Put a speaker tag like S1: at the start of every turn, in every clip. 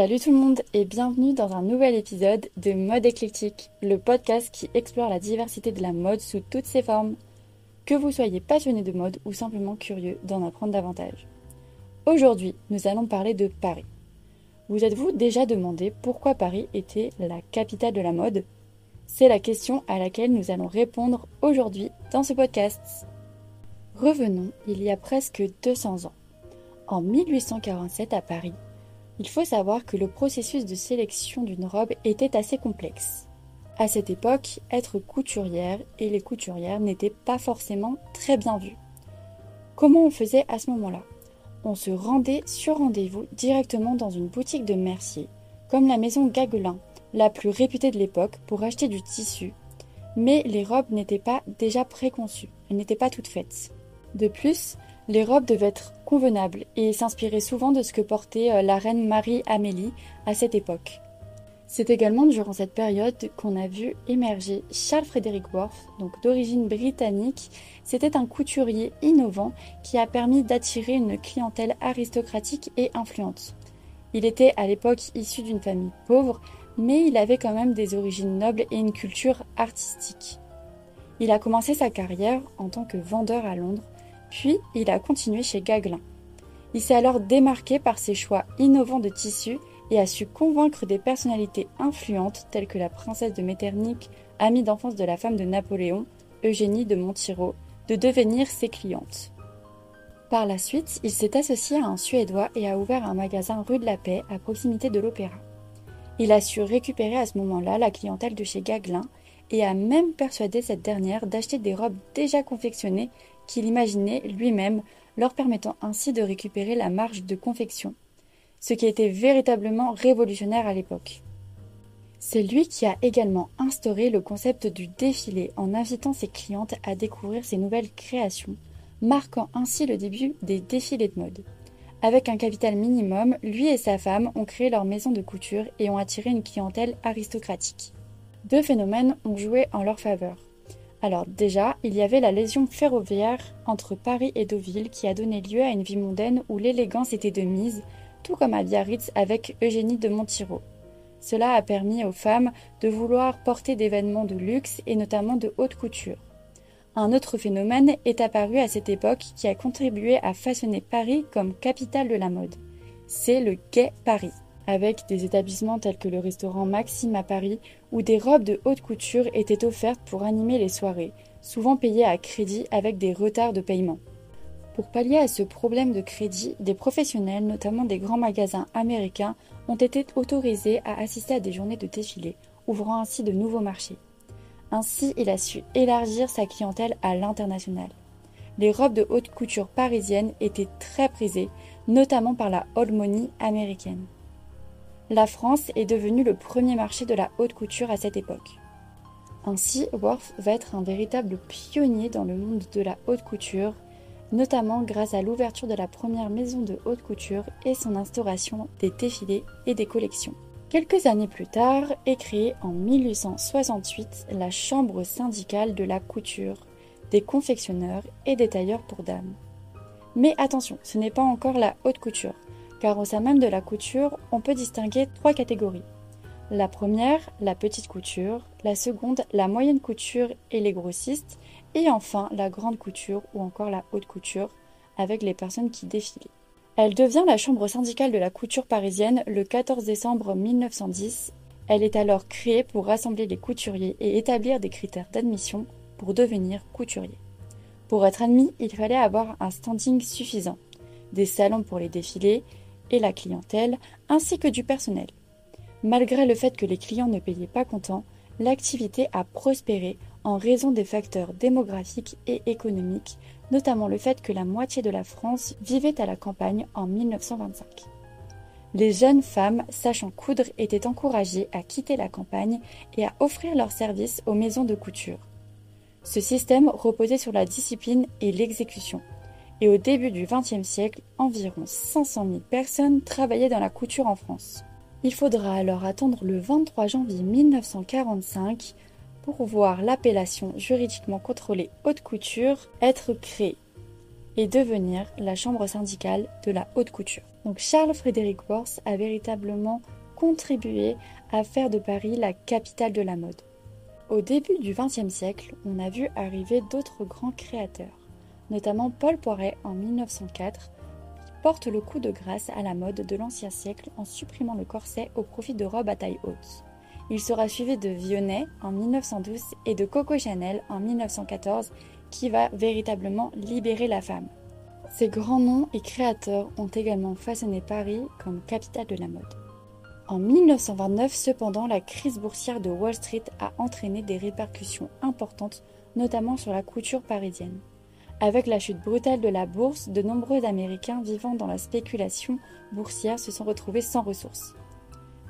S1: Salut tout le monde et bienvenue dans un nouvel épisode de Mode éclectique, le podcast qui explore la diversité de la mode sous toutes ses formes. Que vous soyez passionné de mode ou simplement curieux d'en apprendre davantage. Aujourd'hui, nous allons parler de Paris. Vous êtes-vous déjà demandé pourquoi Paris était la capitale de la mode? C'est la question à laquelle nous allons répondre aujourd'hui dans ce podcast. Revenons il y a presque 200 ans. En 1847 à Paris, il faut savoir que le processus de sélection d'une robe était assez complexe. À cette époque, être couturière et les couturières n'étaient pas forcément très bien vues. Comment on faisait à ce moment-là? On se rendait sur rendez-vous directement dans une boutique de mercier, comme la maison Gaguelin, la plus réputée de l'époque, pour acheter du tissu. Mais les robes n'étaient pas déjà préconçues, elles n'étaient pas toutes faites. De plus, les robes devaient être convenables et s'inspiraient souvent de ce que portait euh, la reine Marie-Amélie à cette époque. C'est également durant cette période qu'on a vu émerger Charles Frederick Worth, donc d'origine britannique. C'était un couturier innovant qui a permis d'attirer une clientèle aristocratique et influente. Il était à l'époque issu d'une famille pauvre, mais il avait quand même des origines nobles et une culture artistique. Il a commencé sa carrière en tant que vendeur à Londres puis il a continué chez Gaglin. Il s'est alors démarqué par ses choix innovants de tissus et a su convaincre des personnalités influentes telles que la princesse de Metternich, amie d'enfance de la femme de Napoléon, Eugénie de Montiro, de devenir ses clientes. Par la suite, il s'est associé à un Suédois et a ouvert un magasin rue de la Paix à proximité de l'Opéra. Il a su récupérer à ce moment-là la clientèle de chez Gaglin et a même persuadé cette dernière d'acheter des robes déjà confectionnées qu'il imaginait lui-même, leur permettant ainsi de récupérer la marge de confection, ce qui était véritablement révolutionnaire à l'époque. C'est lui qui a également instauré le concept du défilé en invitant ses clientes à découvrir ses nouvelles créations, marquant ainsi le début des défilés de mode. Avec un capital minimum, lui et sa femme ont créé leur maison de couture et ont attiré une clientèle aristocratique. Deux phénomènes ont joué en leur faveur. Alors déjà, il y avait la lésion ferroviaire entre Paris et Deauville qui a donné lieu à une vie mondaine où l'élégance était de mise, tout comme à Biarritz avec Eugénie de Montiro. Cela a permis aux femmes de vouloir porter des vêtements de luxe et notamment de haute couture. Un autre phénomène est apparu à cette époque qui a contribué à façonner Paris comme capitale de la mode. C'est le Quai Paris avec des établissements tels que le restaurant Maxime à Paris, où des robes de haute couture étaient offertes pour animer les soirées, souvent payées à crédit avec des retards de paiement. Pour pallier à ce problème de crédit, des professionnels, notamment des grands magasins américains, ont été autorisés à assister à des journées de défilé, ouvrant ainsi de nouveaux marchés. Ainsi, il a su élargir sa clientèle à l'international. Les robes de haute couture parisiennes étaient très prisées, notamment par la old money américaine la France est devenue le premier marché de la haute couture à cette époque. Ainsi, Worth va être un véritable pionnier dans le monde de la haute couture, notamment grâce à l'ouverture de la première maison de haute couture et son instauration des défilés et des collections. Quelques années plus tard est créée en 1868 la Chambre syndicale de la couture, des confectionneurs et des tailleurs pour dames. Mais attention, ce n'est pas encore la haute couture car au sein même de la couture, on peut distinguer trois catégories. La première, la petite couture, la seconde, la moyenne couture et les grossistes, et enfin la grande couture ou encore la haute couture, avec les personnes qui défilent. Elle devient la chambre syndicale de la couture parisienne le 14 décembre 1910. Elle est alors créée pour rassembler les couturiers et établir des critères d'admission pour devenir couturier. Pour être admis, il fallait avoir un standing suffisant, des salons pour les défilés, la clientèle, ainsi que du personnel. Malgré le fait que les clients ne payaient pas comptant, l'activité a prospéré en raison des facteurs démographiques et économiques, notamment le fait que la moitié de la France vivait à la campagne en 1925. Les jeunes femmes sachant coudre étaient encouragées à quitter la campagne et à offrir leurs services aux maisons de couture. Ce système reposait sur la discipline et l'exécution et au début du XXe siècle, environ 500 000 personnes travaillaient dans la couture en France. Il faudra alors attendre le 23 janvier 1945 pour voir l'appellation juridiquement contrôlée haute couture être créée. et devenir la chambre syndicale de la haute couture. Donc Charles Frédéric Worth a véritablement contribué à faire de Paris la capitale de la mode. Au début du XXe siècle, on a vu arriver d'autres grands créateurs, notamment Paul Poiret en 1904, qui porte le coup de grâce à la mode de l'ancien siècle en supprimant le corset au profit de robes à taille haute. Il sera suivi de Vionnet en 1912 et de Coco Chanel en 1914 qui va véritablement libérer la femme. Ces grands noms et créateurs ont également façonné Paris comme capitale de la mode. En 1929, cependant, la crise boursière de Wall Street a entraîné des répercussions importantes, notamment sur la couture parisienne. Avec la chute brutale de la bourse, de nombreux Américains vivant dans la spéculation boursière se sont retrouvés sans ressources.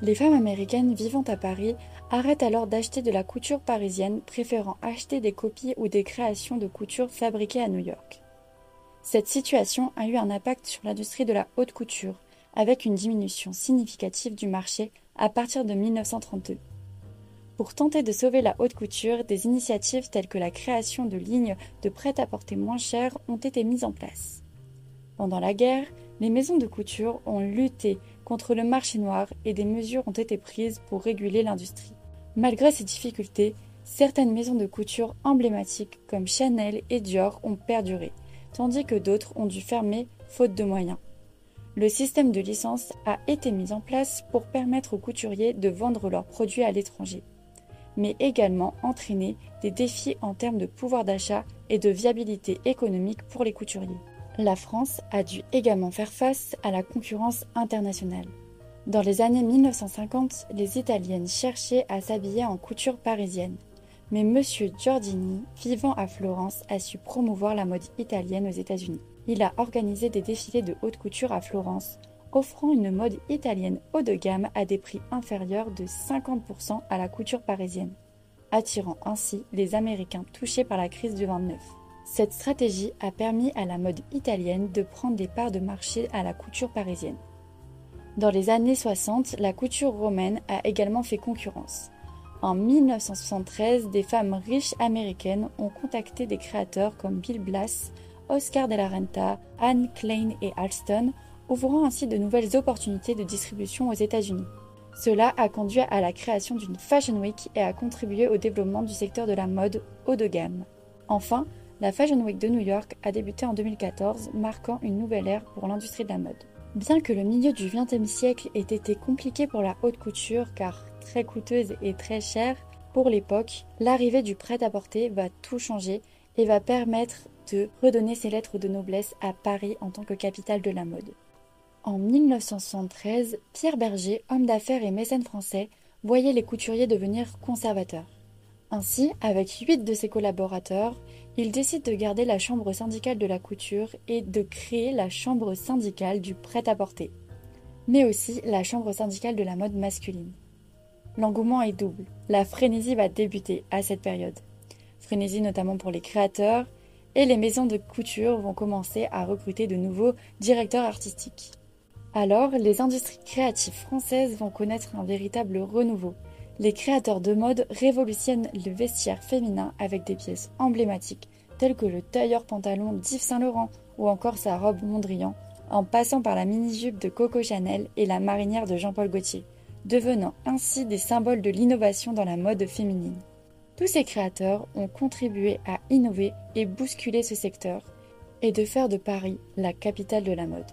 S1: Les femmes américaines vivant à Paris arrêtent alors d'acheter de la couture parisienne, préférant acheter des copies ou des créations de couture fabriquées à New York. Cette situation a eu un impact sur l'industrie de la haute couture, avec une diminution significative du marché à partir de 1932. Pour tenter de sauver la haute couture, des initiatives telles que la création de lignes de prêt-à-porter moins chères ont été mises en place. Pendant la guerre, les maisons de couture ont lutté contre le marché noir et des mesures ont été prises pour réguler l'industrie. Malgré ces difficultés, certaines maisons de couture emblématiques comme Chanel et Dior ont perduré, tandis que d'autres ont dû fermer faute de moyens. Le système de licence a été mis en place pour permettre aux couturiers de vendre leurs produits à l'étranger, mais également entraîner des défis en termes de pouvoir d'achat et de viabilité économique pour les couturiers. La France a dû également faire face à la concurrence internationale. Dans les années 1950, les Italiennes cherchaient à s'habiller en couture parisienne, mais M. Giordini, vivant à Florence, a su promouvoir la mode italienne aux États-Unis il a organisé des défilés de haute couture à Florence, offrant une mode italienne haut de gamme à des prix inférieurs de 50% à la couture parisienne, attirant ainsi les Américains touchés par la crise du 29. Cette stratégie a permis à la mode italienne de prendre des parts de marché à la couture parisienne. Dans les années 60, la couture romaine a également fait concurrence. En 1973, des femmes riches américaines ont contacté des créateurs comme Bill Blass Oscar de la Renta, Anne Klein et Alston, ouvrant ainsi de nouvelles opportunités de distribution aux États-Unis. Cela a conduit à la création d'une Fashion Week et a contribué au développement du secteur de la mode haut de gamme. Enfin, la Fashion Week de New York a débuté en 2014, marquant une nouvelle ère pour l'industrie de la mode. Bien que le milieu du XXe siècle ait été compliqué pour la haute couture car très coûteuse et très chère pour l'époque, l'arrivée du prêt-à-porter va tout changer et va permettre de redonner ses lettres de noblesse à Paris en tant que capitale de la mode. En 1973, Pierre Berger, homme d'affaires et mécène français, voyait les couturiers devenir conservateurs. Ainsi, avec huit de ses collaborateurs, il décide de garder la chambre syndicale de la couture et de créer la chambre syndicale du prêt-à-porter, mais aussi la chambre syndicale de la mode masculine. L'engouement est double. La frénésie va débuter à cette période. Frénésie notamment pour les créateurs, et les maisons de couture vont commencer à recruter de nouveaux directeurs artistiques. Alors, les industries créatives françaises vont connaître un véritable renouveau. Les créateurs de mode révolutionnent le vestiaire féminin avec des pièces emblématiques telles que le tailleur pantalon d'Yves Saint Laurent ou encore sa robe Mondrian, en passant par la mini-jupe de Coco Chanel et la marinière de Jean-Paul Gaultier, devenant ainsi des symboles de l'innovation dans la mode féminine. Tous ces créateurs ont contribué à innover et bousculer ce secteur et de faire de Paris la capitale de la mode.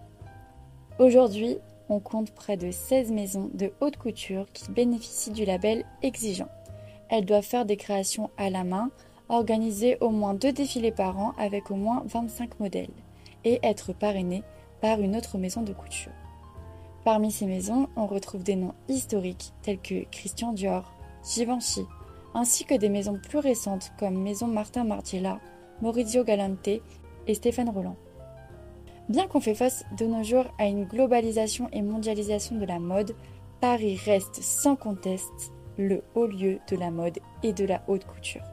S1: Aujourd'hui, on compte près de 16 maisons de haute couture qui bénéficient du label exigeant. Elles doivent faire des créations à la main, organiser au moins deux défilés par an avec au moins 25 modèles et être parrainées par une autre maison de couture. Parmi ces maisons, on retrouve des noms historiques tels que Christian Dior, Givenchy, ainsi que des maisons plus récentes comme Maison Martin Margiela, Maurizio Galante et Stéphane Roland. Bien qu'on fait face de nos jours à une globalisation et mondialisation de la mode, Paris reste sans conteste le haut lieu de la mode et de la haute couture.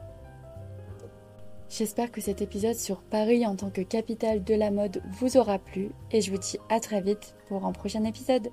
S1: J'espère que cet épisode sur Paris en tant que capitale de la mode vous aura plu et je vous dis à très vite pour un prochain épisode.